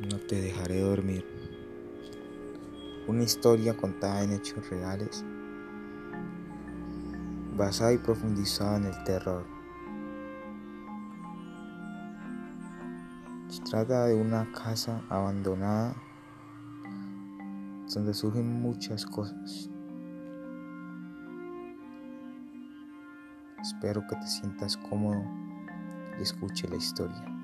No te dejaré dormir. Una historia contada en hechos reales, basada y profundizada en el terror. Se trata de una casa abandonada donde surgen muchas cosas. Espero que te sientas cómodo y escuche la historia.